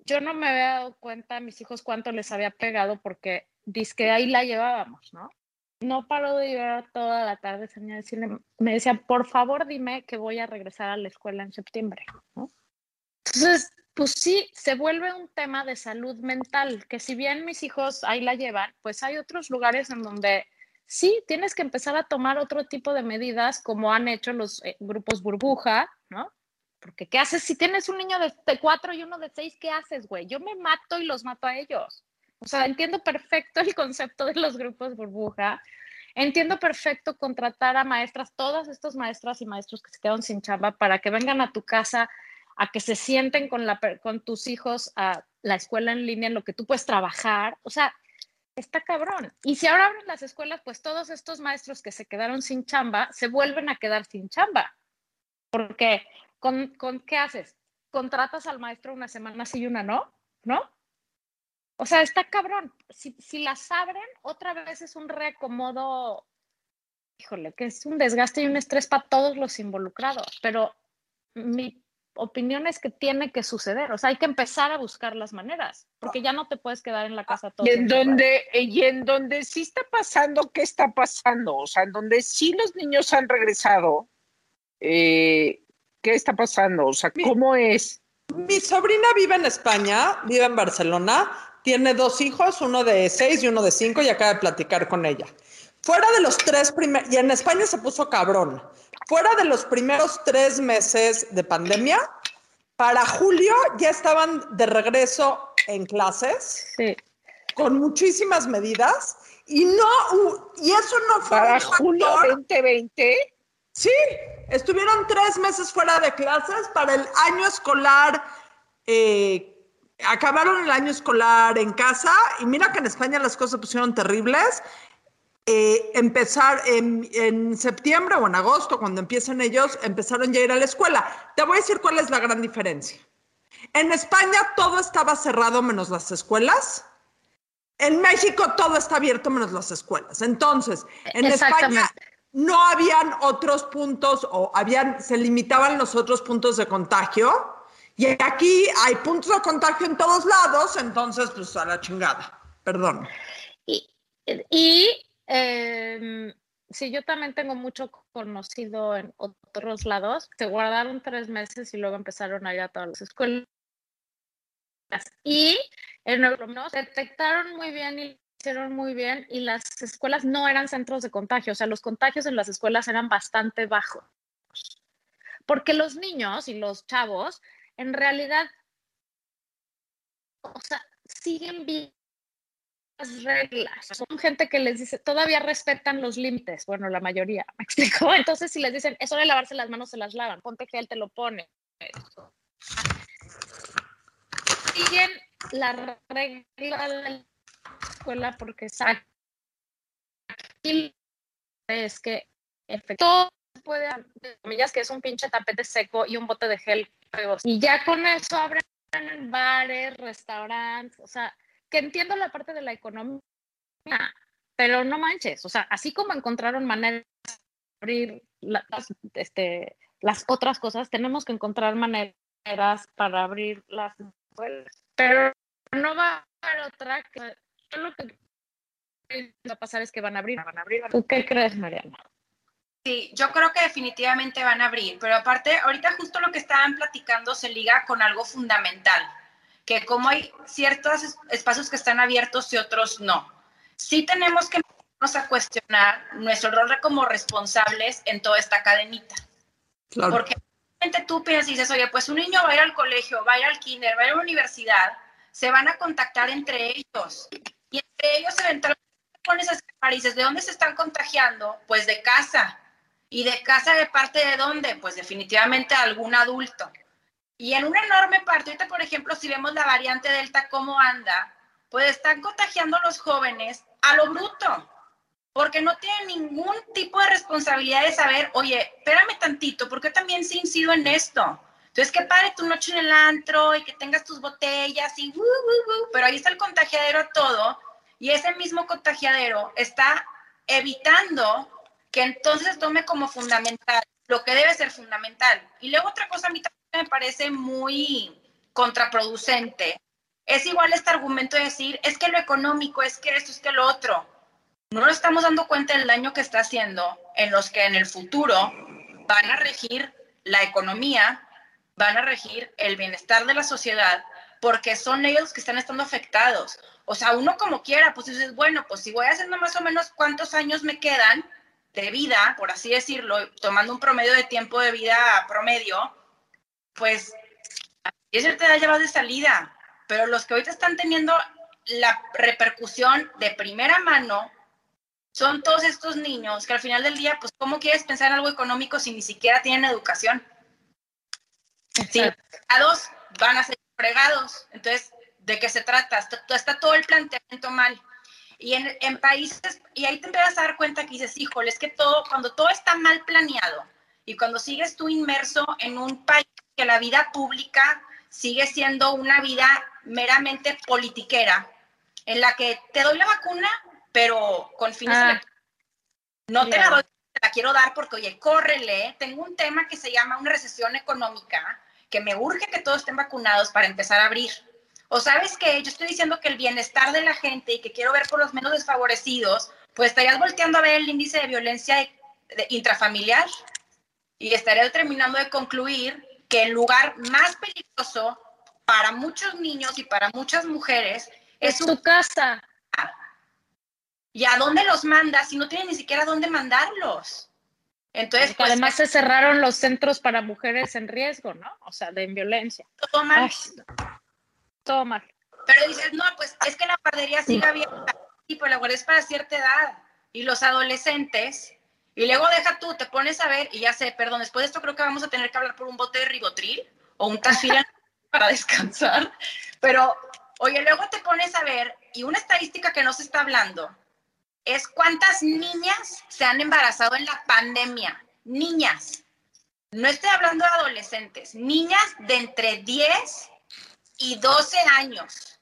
yo no me había dado cuenta a mis hijos cuánto les había pegado porque que ahí la llevábamos, ¿no? No paró de llorar toda la tarde, señor, me decía, por favor dime que voy a regresar a la escuela en septiembre, ¿no? Entonces, pues sí, se vuelve un tema de salud mental, que si bien mis hijos ahí la llevan, pues hay otros lugares en donde sí tienes que empezar a tomar otro tipo de medidas, como han hecho los eh, grupos burbuja, ¿no? Porque ¿qué haces si tienes un niño de cuatro y uno de seis? ¿Qué haces, güey? Yo me mato y los mato a ellos. O sea, entiendo perfecto el concepto de los grupos burbuja. Entiendo perfecto contratar a maestras, todas estas maestras y maestros que se quedan sin chamba, para que vengan a tu casa a que se sienten con, la, con tus hijos a la escuela en línea en lo que tú puedes trabajar. O sea, está cabrón. Y si ahora abren las escuelas, pues todos estos maestros que se quedaron sin chamba se vuelven a quedar sin chamba. Porque, ¿con, con qué haces? ¿Contratas al maestro una semana sí y una no? ¿No? O sea, está cabrón. Si, si las abren, otra vez es un reacomodo, híjole, que es un desgaste y un estrés para todos los involucrados. Pero mi opiniones que tiene que suceder. O sea, hay que empezar a buscar las maneras, porque ya no te puedes quedar en la casa todo. Y en donde, y en donde sí está pasando, ¿qué está pasando? O sea, en donde sí los niños han regresado, eh, ¿qué está pasando? O sea, ¿cómo es? Mi sobrina vive en España, vive en Barcelona, tiene dos hijos, uno de seis y uno de cinco, y acaba de platicar con ella. Fuera de los tres primeros, y en España se puso cabrón fuera de los primeros tres meses de pandemia, para julio ya estaban de regreso en clases, con muchísimas medidas, y no, y eso no fue. Para julio 2020. Sí, estuvieron tres meses fuera de clases para el año escolar. Eh, acabaron el año escolar en casa y mira que en España las cosas pusieron terribles eh, empezar en, septiembre o en agosto, cuando empiezan ellos, empezaron ya a ir a la escuela. Te voy a decir cuál es la gran diferencia. En España todo estaba cerrado menos las escuelas. En México todo está abierto menos las escuelas. Entonces, en España no habían otros puntos o habían, se limitaban los otros puntos de contagio. Y aquí hay puntos de contagio en todos lados, entonces, pues a la chingada. Perdón. Y, y eh, sí, yo también tengo mucho conocido en otros lados. Se guardaron tres meses y luego empezaron a ir a todas las escuelas. Y en detectaron muy bien y hicieron muy bien y las escuelas no eran centros de contagio, o sea, los contagios en las escuelas eran bastante bajos. Porque los niños y los chavos en realidad, o sea, siguen bien reglas. Son gente que les dice, todavía respetan los límites. Bueno, la mayoría, me explico. Entonces, si les dicen, es hora de lavarse las manos, se las lavan. Ponte gel, te lo pone. siguen la regla de la escuela porque es que todo puede comillas que es un pinche tapete seco y un bote de gel y ya con eso abren bares, restaurantes, o sea, que entiendo la parte de la economía, pero no manches, o sea, así como encontraron maneras de abrir las, este, las otras cosas, tenemos que encontrar maneras para abrir las escuelas, pero no va a haber otra que lo que va a pasar es que van a abrir, van a abrir. ¿Tú qué crees, Mariana? Sí, yo creo que definitivamente van a abrir, pero aparte, ahorita justo lo que estaban platicando se liga con algo fundamental, que como hay ciertos espacios que están abiertos y otros no. Sí tenemos que a cuestionar nuestro rol como responsables en toda esta cadenita. Claro. Porque tú piensas y dices, oye, pues un niño va a ir al colegio, va a ir al kinder, va a ir a la universidad, se van a contactar entre ellos. Y entre ellos eventualmente pones a dices, ¿de dónde se están contagiando? Pues de casa. ¿Y de casa de parte de dónde? Pues definitivamente algún adulto. Y en una enorme parte, ahorita por ejemplo, si vemos la variante Delta, cómo anda, pues están contagiando a los jóvenes a lo bruto, porque no tienen ningún tipo de responsabilidad de saber, oye, espérame tantito, porque también sí incido en esto. Entonces, qué padre tu noche en el antro y que tengas tus botellas y, uh, uh, uh, pero ahí está el contagiadero a todo, y ese mismo contagiadero está evitando que entonces tome como fundamental lo que debe ser fundamental. Y luego otra cosa a mí también me parece muy contraproducente. Es igual este argumento de decir, es que lo económico, es que esto, es que lo otro. No nos estamos dando cuenta del daño que está haciendo en los que en el futuro van a regir la economía, van a regir el bienestar de la sociedad, porque son ellos que están estando afectados. O sea, uno como quiera, pues dices, bueno, pues si voy haciendo más o menos cuántos años me quedan, de vida, por así decirlo, tomando un promedio de tiempo de vida promedio, pues esa te da llevado de salida. Pero los que ahorita están teniendo la repercusión de primera mano son todos estos niños que al final del día, pues, ¿cómo quieres pensar en algo económico si ni siquiera tienen educación? Sí, a dos van a ser fregados. Entonces, ¿de qué se trata? está todo el planteamiento mal. Y en, países, y ahí te empiezas a dar cuenta que dices, híjole, es que todo, cuando todo está mal planeado y cuando sigues tú inmerso en un país que la vida pública sigue siendo una vida meramente politiquera, en la que te doy la vacuna, pero con fines ah, no te la doy, te la quiero dar porque, oye, córrele, tengo un tema que se llama una recesión económica, que me urge que todos estén vacunados para empezar a abrir. O sabes que yo estoy diciendo que el bienestar de la gente y que quiero ver por los menos desfavorecidos, pues estarías volteando a ver el índice de violencia intrafamiliar y estarías terminando de concluir que el lugar más peligroso para muchos niños y para muchas mujeres es, su casa. ¿Y a dónde los mandas si no tienen ni siquiera dónde mandarlos? Entonces, pues, además se cerraron los centros para mujeres en riesgo, ¿no? O sea, de violencia. Todo mal todo mal. Pero dices, no, pues es que la guardería sigue abierta. Y pues la guardería es para cierta edad. Y los adolescentes, y luego deja tú, te pones a ver, y ya sé, perdón, después de esto creo que vamos a tener que hablar por un bote de rigotril o un tafira para descansar. Pero, oye, luego te pones a ver, y una estadística que no se está hablando es cuántas niñas se han embarazado en la pandemia. Niñas. No estoy hablando de adolescentes, niñas de entre 10 y 12 años,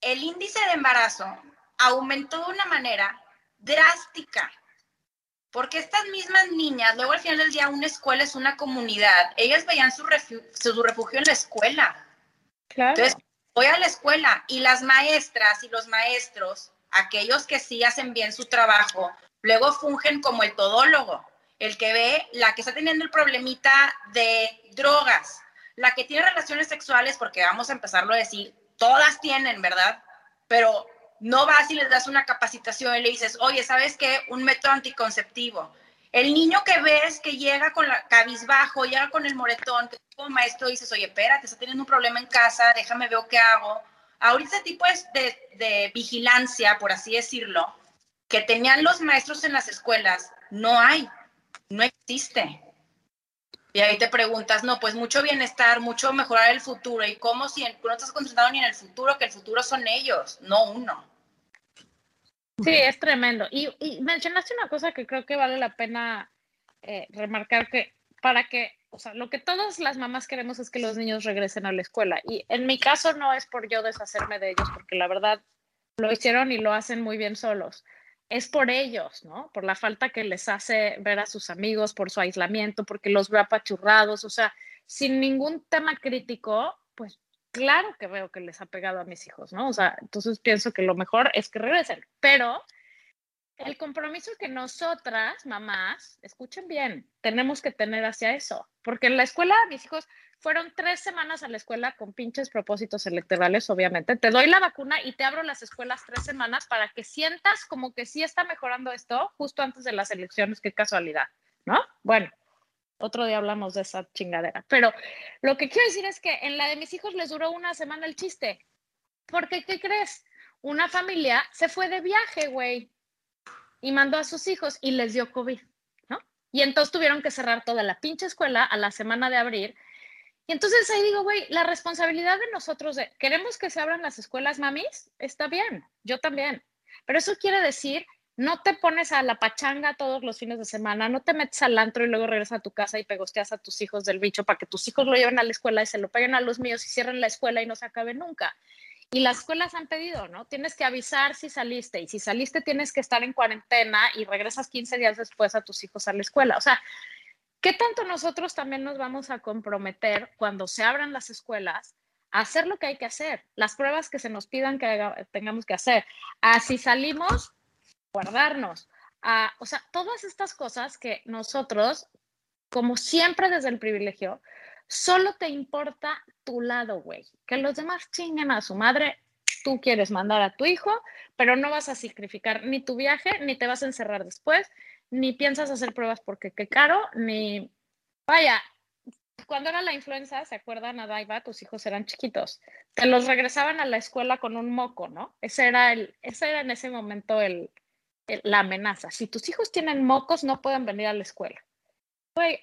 el índice de embarazo aumentó de una manera drástica. Porque estas mismas niñas, luego al final del día una escuela es una comunidad, ellas veían su refugio, su refugio en la escuela. Claro. Entonces, voy a la escuela y las maestras y los maestros, aquellos que sí hacen bien su trabajo, luego fungen como el todólogo, el que ve la que está teniendo el problemita de drogas, la que tiene relaciones sexuales, porque vamos a empezarlo a decir, todas tienen, ¿verdad? Pero no vas y les das una capacitación y le dices, oye, ¿sabes qué? Un método anticonceptivo. El niño que ves que llega con la cabizbajo, llega con el moretón, que como maestro dices, oye, espérate, está teniendo un problema en casa, déjame ver qué hago. Ahorita ese tipo de, de vigilancia, por así decirlo, que tenían los maestros en las escuelas, no hay, no existe. Y ahí te preguntas, no, pues mucho bienestar, mucho mejorar el futuro. ¿Y cómo si no estás concentrado ni en el futuro, que el futuro son ellos, no uno? Sí, es tremendo. Y, y mencionaste una cosa que creo que vale la pena eh, remarcar que para que, o sea, lo que todas las mamás queremos es que los niños regresen a la escuela. Y en mi caso no es por yo deshacerme de ellos, porque la verdad lo hicieron y lo hacen muy bien solos. Es por ellos, ¿no? Por la falta que les hace ver a sus amigos, por su aislamiento, porque los ve apachurrados, o sea, sin ningún tema crítico, pues claro que veo que les ha pegado a mis hijos, ¿no? O sea, entonces pienso que lo mejor es que regresen, pero el compromiso que nosotras, mamás, escuchen bien, tenemos que tener hacia eso, porque en la escuela mis hijos fueron tres semanas a la escuela con pinches propósitos electorales, obviamente. Te doy la vacuna y te abro las escuelas tres semanas para que sientas como que sí está mejorando esto justo antes de las elecciones, qué casualidad, ¿no? Bueno, otro día hablamos de esa chingadera. Pero lo que quiero decir es que en la de mis hijos les duró una semana el chiste. Porque, ¿qué crees? Una familia se fue de viaje, güey, y mandó a sus hijos y les dio COVID, ¿no? Y entonces tuvieron que cerrar toda la pinche escuela a la semana de abril. Y entonces ahí digo, güey, la responsabilidad de nosotros ¿queremos que se abran las escuelas, mamis? Está bien, yo también. Pero eso quiere decir no te pones a la pachanga todos los fines de semana, no te metes al antro y luego regresas a tu casa y pegosteas a tus hijos del bicho para que tus hijos lo lleven a la escuela y se lo peguen a los míos y cierren la escuela y no se acabe nunca. Y las escuelas han pedido, ¿no? Tienes que avisar si saliste y si saliste tienes que estar en cuarentena y regresas 15 días después a tus hijos a la escuela. O sea, ¿qué tanto nosotros también nos vamos a comprometer cuando se abran las escuelas a hacer lo que hay que hacer, las pruebas que se nos pidan que tengamos que hacer? Así salimos, guardarnos. a o sea, todas estas cosas que nosotros, como siempre desde el privilegio, solo te importa tu lado, güey. Que los demás chinguen a su madre. Tú quieres mandar a tu hijo, pero no vas a sacrificar ni tu viaje, ni te vas a encerrar después, ni piensas hacer pruebas porque qué caro, ni... Vaya, cuando era la influenza, ¿se acuerdan, Adaiva? Tus hijos eran chiquitos. Te los regresaban a la escuela con un moco, ¿no? Ese era, el, ese era en ese momento el, la amenaza. Si tus hijos tienen mocos, no pueden venir a la escuela.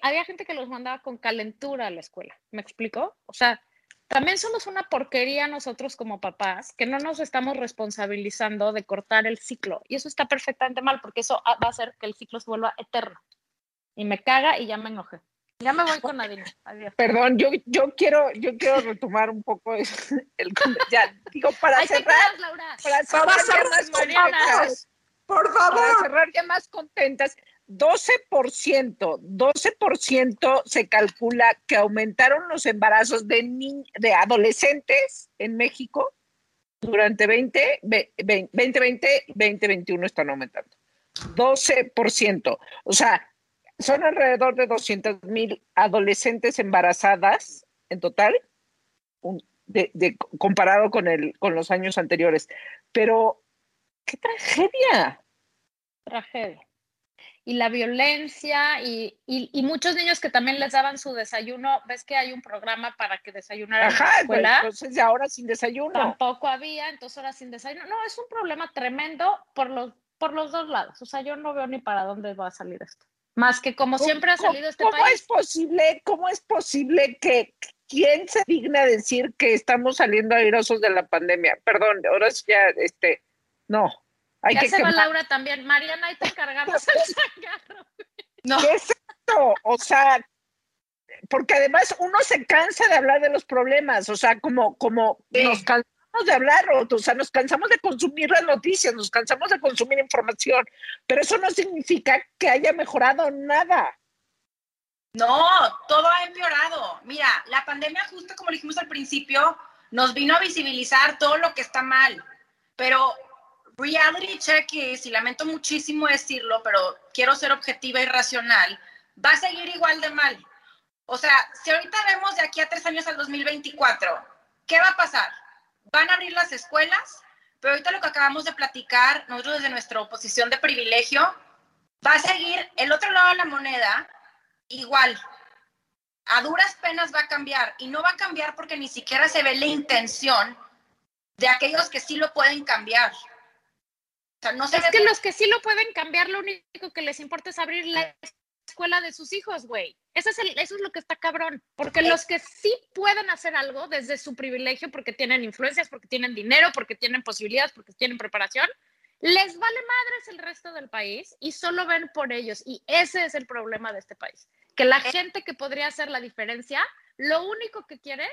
Había gente que los mandaba con calentura a la escuela. ¿Me explico? O sea, también somos una porquería nosotros como papás, que no nos estamos responsabilizando de cortar el ciclo. Y eso está perfectamente mal, porque eso va a hacer que el ciclo se vuelva eterno. Y me caga y ya me enojé. Ya me voy con Nadine. Adiós. Perdón, yo, yo quiero, yo quiero retomar un poco el, ya digo para cerrar, para cerrar, más por favor. Para cerrar ya más contentas, 12%, 12% se calcula que aumentaron los embarazos de, de adolescentes en México durante 20, 2020 y 2021 están aumentando. 12%. O sea, son alrededor de 200 mil adolescentes embarazadas en total, de, comparado con, el, con los años anteriores. Pero qué tragedia. Tragedia. Y la violencia y, y, muchos niños que también les daban su desayuno. ¿Ves que hay un programa para que desayunaran en la escuela? Entonces ahora sin desayuno. Tampoco había, entonces ahora sin desayuno. No, es un problema tremendo por los, por los dos lados. O sea, yo no veo ni para dónde va a salir esto. Más que como siempre ha salido este país. ¿Cómo es posible, cómo es posible que quién se digna decir que estamos saliendo airosos de la pandemia? Perdón, ahora sí ya, este, no, ya se va Laura también. Mariana, ahí te encargamos el cigarro. No. ¿Qué es esto? O sea, porque además uno se cansa de hablar de los problemas, o sea, como, como nos cansamos de hablar, o, sea, nos cansamos de consumir las noticias, nos cansamos de consumir información, pero eso no significa que haya mejorado nada. No, todo ha empeorado. Mira, la pandemia, justo como dijimos al principio, nos vino a visibilizar todo lo que está mal, pero reality check is, y lamento muchísimo decirlo, pero quiero ser objetiva y racional, va a seguir igual de mal. O sea, si ahorita vemos de aquí a tres años al 2024, ¿qué va a pasar? Van a abrir las escuelas, pero ahorita lo que acabamos de platicar, nosotros desde nuestra oposición de privilegio, va a seguir el otro lado de la moneda igual. A duras penas va a cambiar y no va a cambiar porque ni siquiera se ve la intención de aquellos que sí lo pueden cambiar no es que los que sí lo pueden cambiar, lo único que les importa es abrir la escuela de sus hijos, güey. Eso es, el, eso es lo que está cabrón. Porque los que sí pueden hacer algo desde su privilegio, porque tienen influencias, porque tienen dinero, porque tienen posibilidades, porque tienen preparación, les vale madres el resto del país y solo ven por ellos. Y ese es el problema de este país. Que la gente que podría hacer la diferencia, lo único que quiere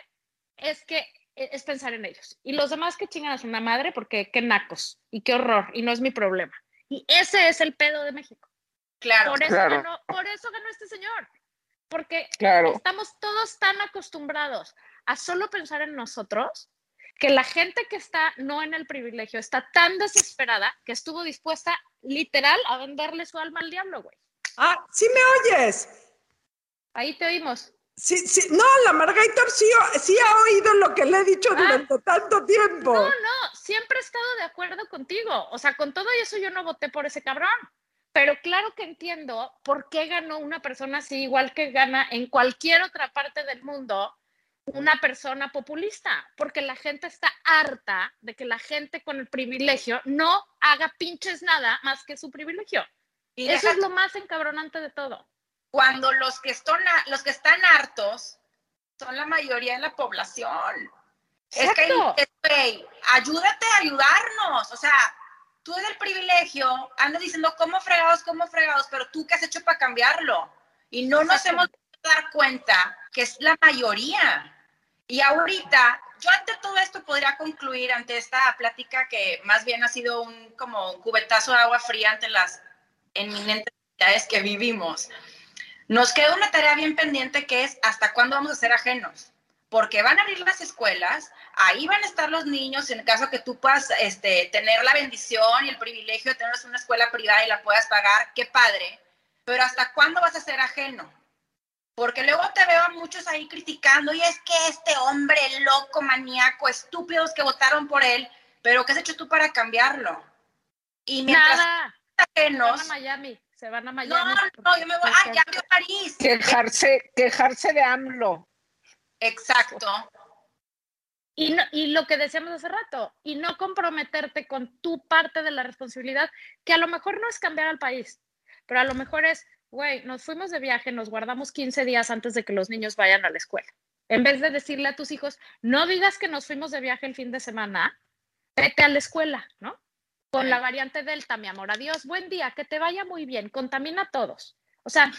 es que es pensar en ellos. Y los demás que chingan a su madre porque qué nacos y qué horror y no es mi problema. Y ese es el pedo de México. Claro. Por eso, Claro. Ganó, por eso ganó este señor. Porque Claro. estamos todos tan acostumbrados a solo pensar en nosotros que la gente que está no en el privilegio está tan desesperada que estuvo dispuesta literal a venderle su alma al diablo, güey. Ah, sí me oyes. Ahí te oímos. Sí, sí, no, la Margator sí, sí ha oído lo que le he dicho Ah. durante tanto tiempo. No, no, siempre he estado de acuerdo contigo. O sea, con todo eso yo no voté por ese cabrón. Pero claro que entiendo por qué ganó una persona así, igual que gana en cualquier otra parte del mundo una persona populista, porque la gente está harta de que la gente con el privilegio no haga pinches nada más que su privilegio. Y Eso deja es lo más encabronante de todo. Cuando los que, están, los que están hartos son la mayoría de la población. Es que, Exacto. es, güey, ayúdate a ayudarnos. O sea, tú del privilegio andas diciendo cómo fregados, cómo fregados, pero tú qué has hecho para cambiarlo. Y no nos Exacto. hemos dar cuenta que es la mayoría. Y ahorita, yo ante todo esto podría concluir ante esta plática que más bien ha sido un como un cubetazo de agua fría ante las eminentes realidades que vivimos. Nos queda una tarea bien pendiente que es hasta cuándo vamos a ser ajenos. Porque van a abrir las escuelas, ahí van a estar los niños en el caso que tú puedas este, tener la bendición y el privilegio de tener una escuela privada y la puedas pagar, qué padre. Pero hasta cuándo vas a ser ajeno? Porque luego te veo a muchos ahí criticando, y es que este hombre loco, maníaco, estúpidos que votaron por él, pero ¿qué has hecho tú para cambiarlo? Y mientras Nada. Ajenos, Miami. Se van a no, Miami. no, yo me voy, ah, ya vio París. Quejarse, quejarse de AMLO. Exacto. Y, no- y lo que decíamos hace rato, y no comprometerte con tu parte de la responsabilidad, que a lo mejor no es cambiar al país, pero a lo mejor es, güey, nos fuimos de viaje, nos guardamos 15 días antes de que los niños vayan a la escuela. En vez de decirle a tus hijos, no digas que nos fuimos de viaje el fin de semana, vete a la escuela, ¿no? Con la variante Delta, mi amor, adiós, buen día, que te vaya muy bien, contamina a todos. O sea,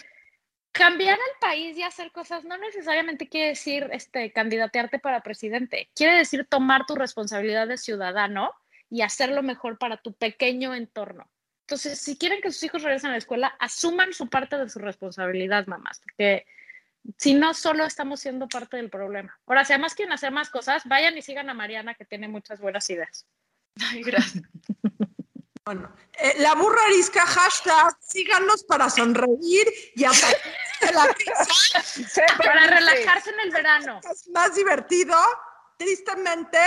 cambiar el país y hacer cosas no necesariamente quiere decir este, candidatearte para presidente, quiere decir tomar tu responsabilidad de ciudadano y hacerlo mejor para tu pequeño entorno. Entonces, si quieren que sus hijos regresen a la escuela, asuman su parte de su responsabilidad, mamás, porque si no, solo estamos siendo parte del problema. Ahora, si además quieren hacer más cosas, vayan y sigan a Mariana, que tiene muchas buenas ideas. Ay, gracias. Bueno, eh, la burra arisca, hashtag, síganos para sonreír y atacarse la risa. Para relajarse en el verano. Es más divertido. Tristemente,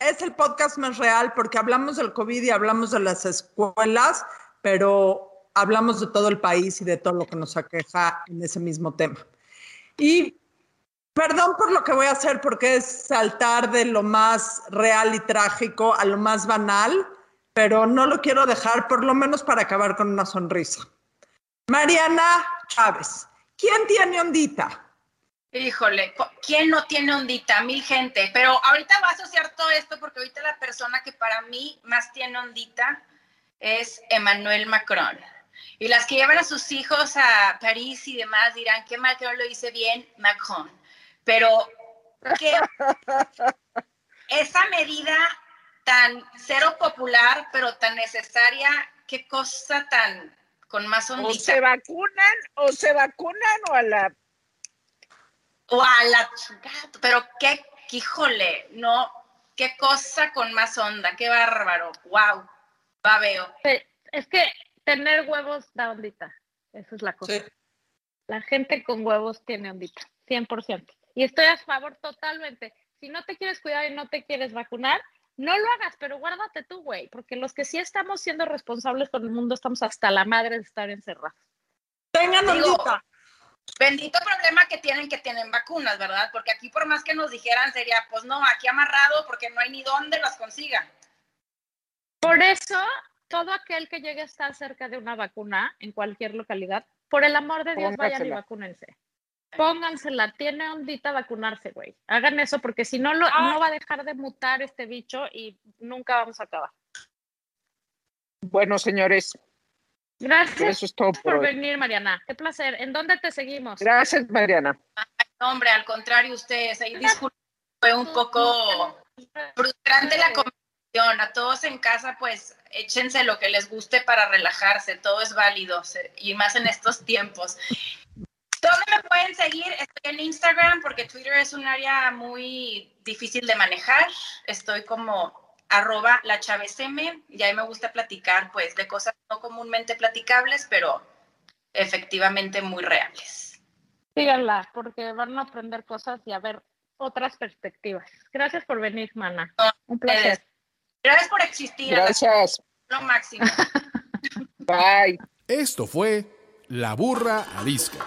es el podcast más real porque hablamos del COVID y hablamos de las escuelas, pero hablamos de todo el país y de todo lo que nos aqueja en ese mismo tema. Y perdón por lo que voy a hacer porque es saltar de lo más real y trágico a lo más banal, pero no lo quiero dejar por lo menos para acabar con una sonrisa. Mariana Chávez, ¿quién tiene ondita? Híjole, ¿quién no tiene ondita? Mil gente. Pero ahorita voy a asociar todo esto porque ahorita la persona que para mí más tiene ondita es Emmanuel Macron. Y las que llevan a sus hijos a París y demás dirán, qué mal que no lo hice bien, Macron. Pero que esa medida tan cero popular, pero tan necesaria, qué cosa tan con más O ondita. se vacunan, o se vacunan, o a la O a la chingada, pero qué, híjole, no, qué cosa con más onda, qué bárbaro, wow, babeo. Pe- Es que tener huevos da ondita. Esa es la cosa. La gente con huevos tiene ondita, 100%. Y estoy a favor totalmente. Si no te quieres cuidar y no te quieres vacunar, no lo hagas, pero guárdate tú, güey, porque los que sí estamos siendo responsables con el mundo estamos hasta la madre de estar encerrados. Tengan ondita. Bendito problema que tienen que tienen vacunas, ¿verdad? Porque aquí por más que nos dijeran sería, pues no, aquí amarrado porque no hay ni dónde las consigan. Por eso, todo aquel que llegue a estar cerca de una vacuna en cualquier localidad, Por el amor de Dios, vayan y vacúnense. Póngansela, tiene ondita vacunarse, güey. Hagan eso porque si no, lo, Ah. no va a dejar de mutar este bicho y nunca vamos a acabar. Bueno, señores, Gracias eso es todo por venir, Mariana. Qué placer. ¿En dónde te seguimos? Gracias, Mariana. No, hombre, al contrario, ustedes, ahí disculpen, fue un poco frustrante la conversación. A todos en casa, pues échense lo que les guste para relajarse, todo es válido, y más en estos tiempos. ¿Dónde me pueden seguir? Estoy en Instagram porque Twitter es un área muy difícil de manejar. Estoy como arroba la Chávez M, y ahí me gusta platicar pues de cosas no comúnmente platicables, pero efectivamente muy reales. Síganla porque van a aprender cosas y a ver otras perspectivas. Gracias por venir, Mana. Un placer. Gracias por existir, Gracias. lo máximo. Bye. Esto fue La Burra Arisca.